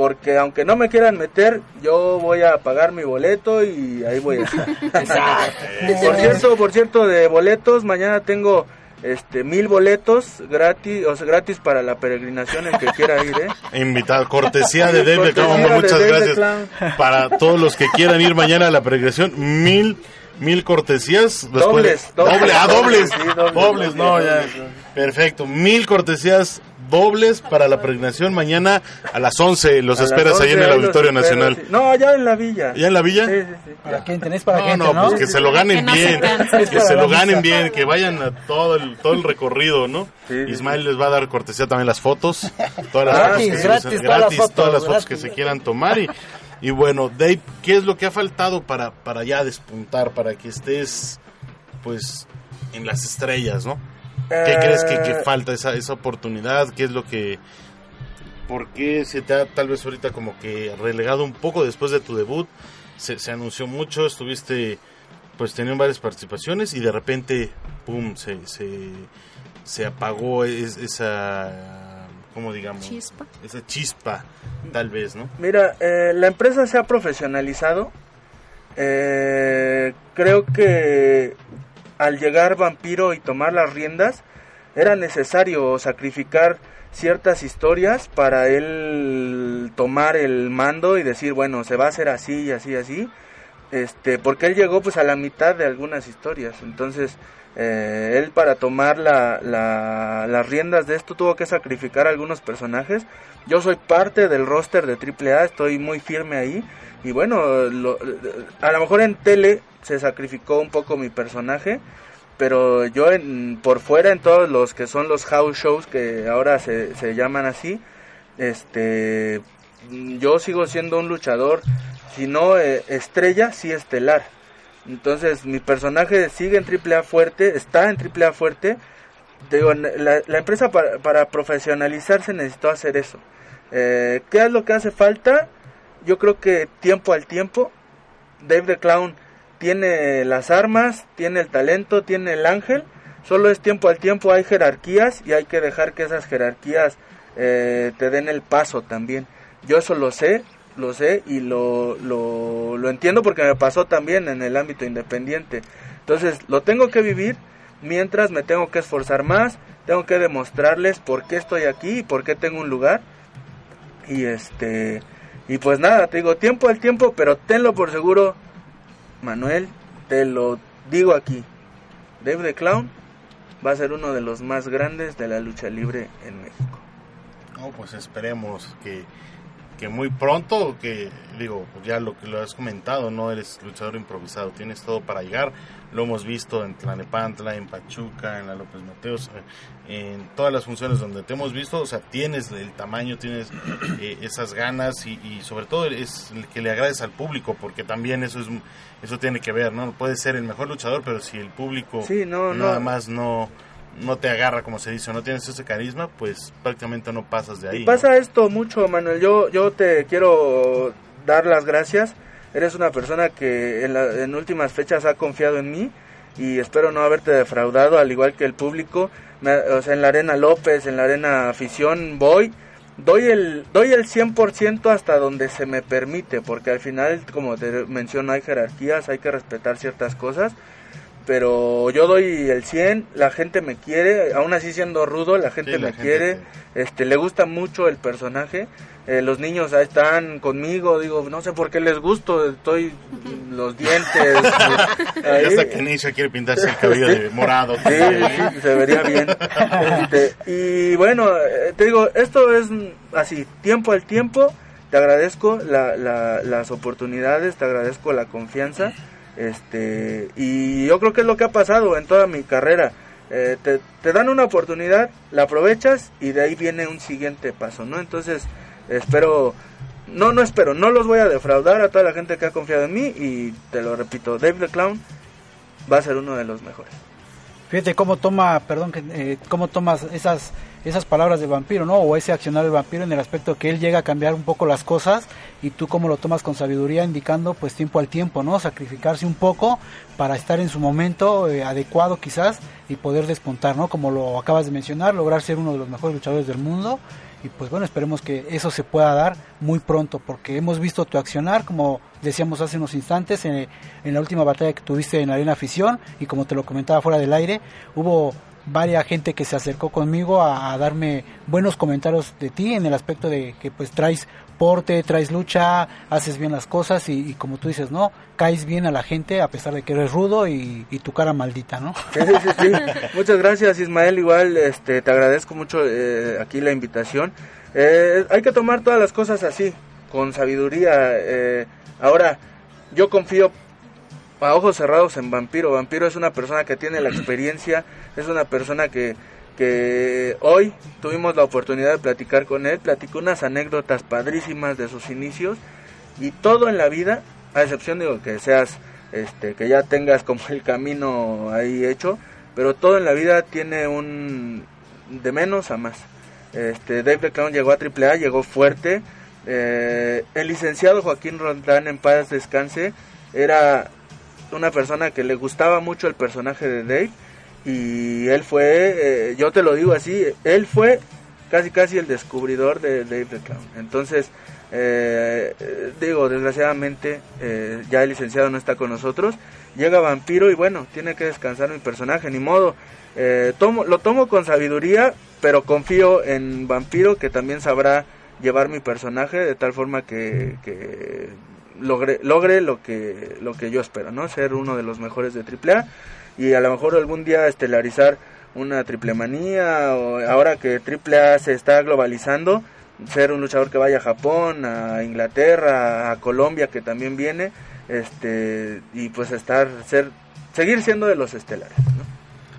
porque aunque no me quieran meter, yo voy a pagar mi boleto y ahí voy a estar. por cierto, por cierto, de boletos, mañana tengo este mil boletos gratis, o sea, gratis para la peregrinación el que quiera ir, ¿eh? Invitado, cortesía de Dave the Clown, de muchas gracias. Clown. Para todos los que quieran ir mañana a la peregrinación, mil, mil cortesías. Dobles, doble, ah, dobles, sí, dobles, dobles, no, dobles, ya. dobles, dobles. Perfecto, mil cortesías dobles para la peregrinación mañana a las 11. Los A esperas ahí en 11 el Auditorio Nacional. sí. No, allá en la villa. ¿Ya en la villa? Sí, sí, sí. ¿Para quién tenés para No, gente, no, no? pues que se lo ganen Que no se bien, que se lo ganen bien, que vayan a todo el, todo el recorrido, ¿no? Sí, sí, Ismael les va a dar cortesía también las fotos, todas las Gratis, fotos que se gratis, usen- todas las gratis, fotos, todas las fotos gratis. que se quieran tomar y, y bueno, Dave, ¿qué es lo que ha faltado para, para ya despuntar, para que estés pues en las estrellas, ¿no? ¿Qué Eh, crees que, que falta esa, esa oportunidad? ¿Qué es lo que... ¿Por qué se te ha tal vez ahorita como que relegado un poco después de tu debut? Se, se anunció mucho, estuviste, pues tenían varias participaciones y de repente, ¡pum!, se, se, se apagó es- esa, ¿cómo digamos? Chispa. Esa chispa, tal vez, ¿no? Mira, eh, la empresa se ha profesionalizado. Eh, creo que al llegar Vampiro y tomar las riendas, era necesario sacrificar ciertas historias para él tomar el mando y decir, bueno, se va a hacer así y así y así. Este, porque él llegó pues a la mitad de algunas historias. Entonces, eh, él para tomar la, la- las riendas de esto tuvo que sacrificar algunos personajes. Yo soy parte del roster de AAA, estoy muy firme ahí. Y bueno, lo- a lo mejor en tele se sacrificó un poco mi personaje, pero yo en, por fuera en todos los que son los house shows que ahora se, se llaman así, este, yo sigo siendo un luchador, si no eh, estrella, sí estelar. Entonces mi personaje sigue en AAA fuerte, está en AAA fuerte. Te Digo, la, la empresa para, para profesionalizarse necesitó hacer eso. Eh, ¿Qué es lo que hace falta? Yo creo que tiempo al tiempo. Dave the Clown tiene las armas, tiene el talento, tiene el ángel. Solo es tiempo al tiempo, hay jerarquías y hay que dejar que esas jerarquías eh, te den el paso también. Yo eso lo sé, lo sé y lo, lo, lo entiendo porque me pasó también en el ámbito independiente. Entonces lo tengo que vivir mientras me tengo que esforzar más, tengo que demostrarles por qué estoy aquí y por qué tengo un lugar. Y este y pues nada, te digo tiempo al tiempo, pero tenlo por seguro, Manuel, te lo digo aquí. Dave the Clown va a ser uno de los más grandes de la lucha libre en México. No, pues esperemos que, que muy pronto, que digo, ya lo que lo has comentado, no eres luchador improvisado, tienes todo para llegar. Lo hemos visto en Tlanepantla, en Pachuca, en la López Mateos, eh, en todas las funciones donde te hemos visto, o sea, tienes el tamaño, tienes eh, esas ganas y, sobre todo es el que le agrades al público, porque también eso es eso tiene que ver, ¿no? Puede ser el mejor luchador, pero si el público nada más no no te agarra, como se dice, o no tienes ese carisma, pues prácticamente no pasas de ahí. pasa esto mucho, Manuel. Yo, yo te quiero dar las gracias. Eres una persona que en, en últimas fechas ha confiado en mí y espero no haberte defraudado, al igual que el público. o sea, en la Arena López, en la Arena Afición, voy. Doy el, doy el 100% hasta donde se me permite, porque al final, como te menciono, hay jerarquías, hay que respetar ciertas cosas pero yo doy el 100, la gente me quiere, aún así siendo rudo, la gente me quiere, este le gusta mucho el personaje, eh, los niños ahí están conmigo, digo, no sé por qué les gusto, estoy los dientes. ahí. Hasta que Nisha quiere pintarse el cabello de morado. Sí, sí, se vería bien. Este, y bueno, eh, te digo, esto es así, tiempo al tiempo, te agradezco la, la, las oportunidades, te agradezco la confianza. Este, y yo creo que es lo que ha pasado en toda mi carrera. Eh, te, dan una oportunidad, la aprovechas y de ahí viene un siguiente paso, ¿no? Entonces, espero, no, no espero, no los voy a defraudar a toda la gente que ha confiado en mí y te lo repito, Dave the Clown va a ser uno de los mejores. Fíjate cómo toma, perdón, eh, cómo tomas esas esas palabras de vampiro, ¿no? O ese accionar del vampiro en el aspecto que él llega a cambiar un poco las cosas y tú cómo lo tomas con sabiduría, indicando pues tiempo al tiempo, ¿no? Sacrificarse un poco para estar en su momento eh, adecuado quizás y poder despuntar, ¿no? Como lo acabas de mencionar, lograr ser uno de los mejores luchadores del mundo y pues bueno, esperemos que eso se pueda dar muy pronto, porque hemos visto tu accionar, como decíamos hace unos instantes, en, en, la última batalla que tuviste en la Arena Afición, y como te lo comentaba fuera del aire, hubo varias gente que se acercó conmigo a, darme buenos comentarios de ti en el aspecto de que pues traes porte, traes lucha, haces bien las cosas y, como tú dices, ¿no? Caes bien a la gente a pesar de que eres rudo y, tu cara maldita, ¿no? Muchas gracias Ismael, igual este, te agradezco mucho eh, aquí la invitación. Eh, hay que tomar todas las cosas así, con sabiduría. Eh, ahora, yo confío a ojos cerrados en Vampiro. Vampiro es una persona que tiene la experiencia, es una persona que, que hoy tuvimos la oportunidad de platicar con él, platicó unas anécdotas padrísimas de sus inicios y todo en la vida, a excepción de que seas, este, que ya tengas como el camino ahí hecho, pero todo en la vida tiene un de menos a más. Este, Dave Clown llegó a AAA, llegó fuerte. Eh, el licenciado Joaquín Rondán, en paz descanse, era una persona que le gustaba mucho el personaje de Dave y él fue, eh, yo te lo digo así, él fue casi casi el descubridor de Dave the Clown. Entonces, eh, digo, desgraciadamente eh, ya el licenciado no está con nosotros, llega Vampiro y bueno, tiene que descansar mi personaje, ni modo. tomo, lo tomo con sabiduría, pero confío en Vampiro que también sabrá llevar mi personaje de tal forma que, que logre, logre lo que, lo que yo espero, ¿no? Ser uno de los mejores de AAA y a lo mejor algún día estelarizar una triple manía o ahora que AAA se está globalizando, ser un luchador que vaya a Japón, a Inglaterra, a Colombia que también viene, este y pues estar ser seguir siendo de los estelares,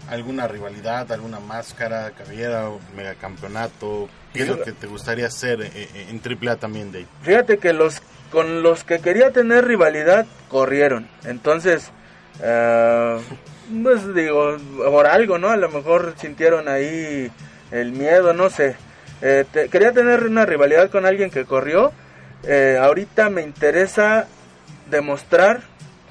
¿Alguna rivalidad, alguna máscara, cabellera, megacampeonato? ¿Qué es lo que te gustaría hacer eh, eh, en AAA también, Dave? Fíjate que los con los que quería tener rivalidad corrieron. Entonces, uh, pues digo, por algo, ¿no? A lo mejor sintieron ahí el miedo, no sé. Eh, quería tener una rivalidad con alguien que corrió. Eh, ahorita me interesa demostrar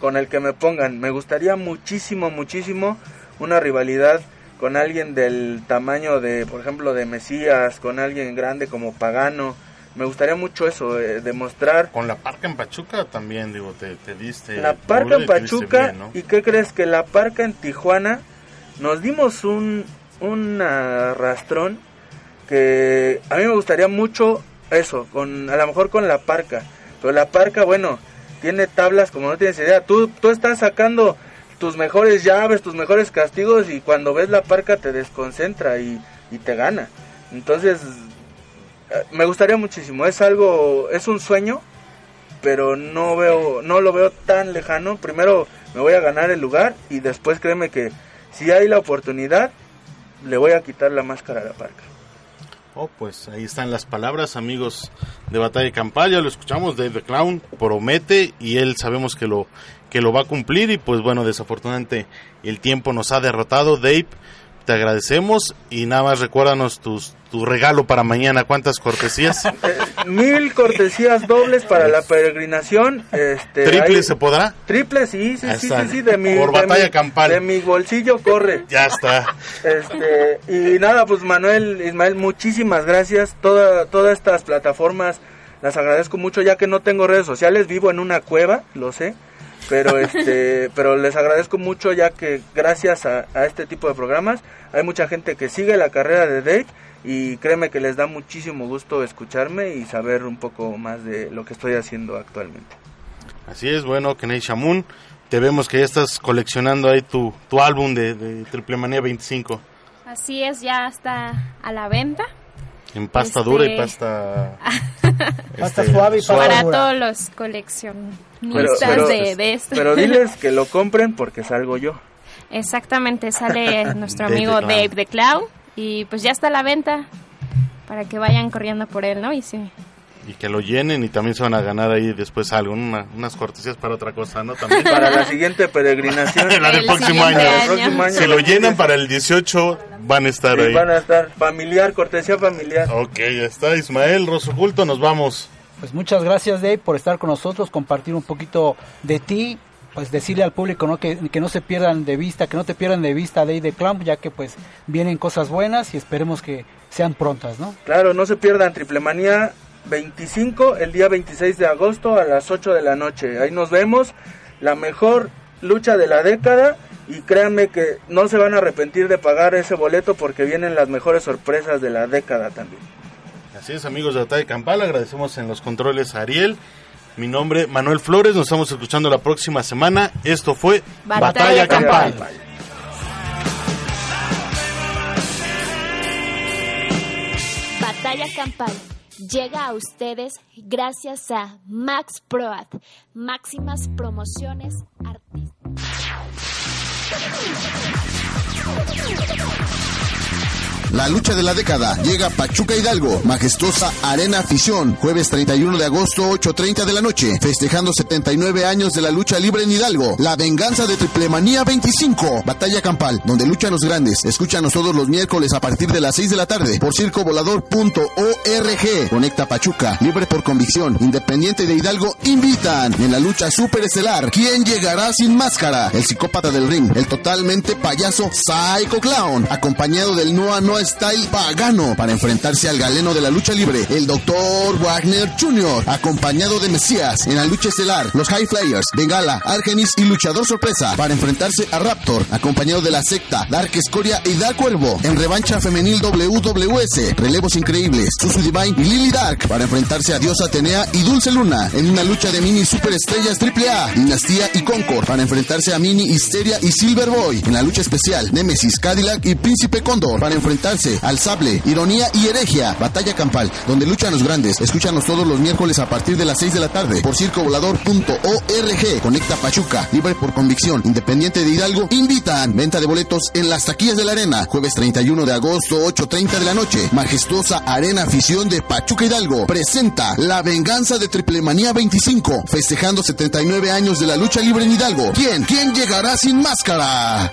con el que me pongan. Me gustaría muchísimo, muchísimo una rivalidad con alguien del tamaño de, por ejemplo, de Mesías, con alguien grande como Pagano. Me gustaría mucho eso, eh, demostrar... Con la parca en Pachuca también, digo, te, diste... La parca en Pachuca, ¿y qué crees? Que la parca en Tijuana nos dimos un, un arrastrón que a mí me gustaría mucho eso, con a lo mejor con la parca, pero la parca, bueno, tiene tablas como no tienes idea, tú, tú estás sacando tus mejores llaves, tus mejores castigos y cuando ves la parca te desconcentra y, y te gana. Entonces eh, me gustaría muchísimo. Es algo, es un sueño, pero no veo, no lo veo tan lejano. Primero me voy a ganar el lugar y después créeme que si hay la oportunidad, le voy a quitar la máscara a la parca. Oh, pues ahí están las palabras, amigos de Batalla Campal. Ya lo escuchamos, Dave the Clown promete y él sabemos que lo que lo va a cumplir y pues bueno, desafortunadamente el tiempo nos ha derrotado. Dave, te agradecemos y nada más recuérdanos tus, tu regalo para mañana. ¿Cuántas cortesías? Eh, mil cortesías dobles para la peregrinación. Este, ¿Triple ahí- se podrá? Triple, sí, sí, sí, sí, sí, de mi, Por de batalla mi- campal. De mi bolsillo corre. Ya está. Este, y nada, pues Manuel, Ismael, muchísimas gracias. Toda, todas estas plataformas las agradezco mucho ya que no tengo redes sociales, vivo en una cueva, lo sé. Pero este, pero les agradezco mucho ya que gracias a, a este tipo de programas hay mucha gente que sigue la carrera de Dave y créeme que les da muchísimo gusto escucharme y saber un poco más de lo que estoy haciendo actualmente. Así es, bueno, Kenei Shamun, te vemos que ya estás coleccionando ahí tu, tu álbum de, de Triple Manía 25 Así es, ya está a la venta. En pasta Este- dura y pasta... Pasta este, suave y pasta Para dura. todos los coleccionistas Pero, pero- de, de esto. pero diles que lo compren porque salgo yo. Exactamente, sale nuestro Dave amigo the Clown. Dave the Clown y pues ya está a la venta para que vayan corriendo por él, ¿no? Y sí, Y que lo llenen y también se van a ganar ahí después algo, una- unas cortesías para otra cosa, ¿no? También. Para la siguiente peregrinación. La del El próximo año. próximo año. Si lo llenan para el 18, van a estar Sí, ahí. van a estar familiar, cortesía familiar. Ok, ya está. Ismael, Rosso Culto, nos vamos. Pues muchas gracias Dave por estar con nosotros, compartir un poquito de ti, pues decirle al público ¿no? que, que no se pierdan de vista, que no te pierdan de vista Dave de Clamp, ya que pues vienen cosas buenas y esperemos que sean prontas, ¿no? Claro, no se pierdan Triplemanía 25 el día 26 de agosto a las 8 de la noche. Ahí nos vemos. La mejor lucha de la década. Y créanme que no se van a arrepentir de pagar ese boleto porque vienen las mejores sorpresas de la década también. Así es, amigos de Batalla Campal. Agradecemos en los controles a Ariel. Mi nombre, Manuel Flores. Nos estamos escuchando la próxima semana. Esto fue Batalla Campal. Batalla Campal llega a ustedes gracias a Max Proat, máximas promociones artísticas. La lucha de la década llega a Pachuca Hidalgo, majestuosa Arena Afición, jueves 31 de agosto, 8.30 de la noche, festejando 79 años de la lucha libre en Hidalgo, la venganza de Triplemanía 25, batalla campal, donde luchan los grandes, escúchanos todos los miércoles a partir de las 6 de la tarde, por circovolador.org, conecta Pachuca, libre por convicción, independiente de Hidalgo, invitan. En la lucha superestelar, ¿quién llegará sin máscara? El psicópata del ring, el totalmente payaso Psycho Clown, acompañado del Noa Noa Style Pagano para enfrentarse al galeno de la lucha libre, el Dr. Wagner Jr., acompañado de Mesías en la lucha estelar, los High Flyers, Bengala, Argenis y Luchador Sorpresa para enfrentarse a Raptor, acompañado de la secta, Dark Escoria y Dark Cuervo en revancha femenil WWS, relevos increíbles, Susu Divine y Lily Dark para enfrentarse a Diosa Atenea y Dulce Luna en una lucha de mini superestrellas AAA, Dinastía y Concord para enfrentarse a Mini Histeria y Silver Boy en la lucha especial, Nemesis, Cadillac y Príncipe Cóndor para enfrentarse al Sable, Ironía y Heregia, Batalla Campal, donde luchan los grandes. Escúchanos todos los miércoles a partir de las 6 de la tarde por circovolador.org. Conecta Pachuca, libre por convicción, independiente de Hidalgo. Invitan, venta de boletos en las taquillas de la arena, jueves 31 de agosto, 8.30 de la noche. Majestuosa Arena Afición de Pachuca Hidalgo presenta La Venganza de Triplemanía 25, festejando 79 años de la lucha libre en Hidalgo. ¿Quién? ¿Quién llegará sin máscara?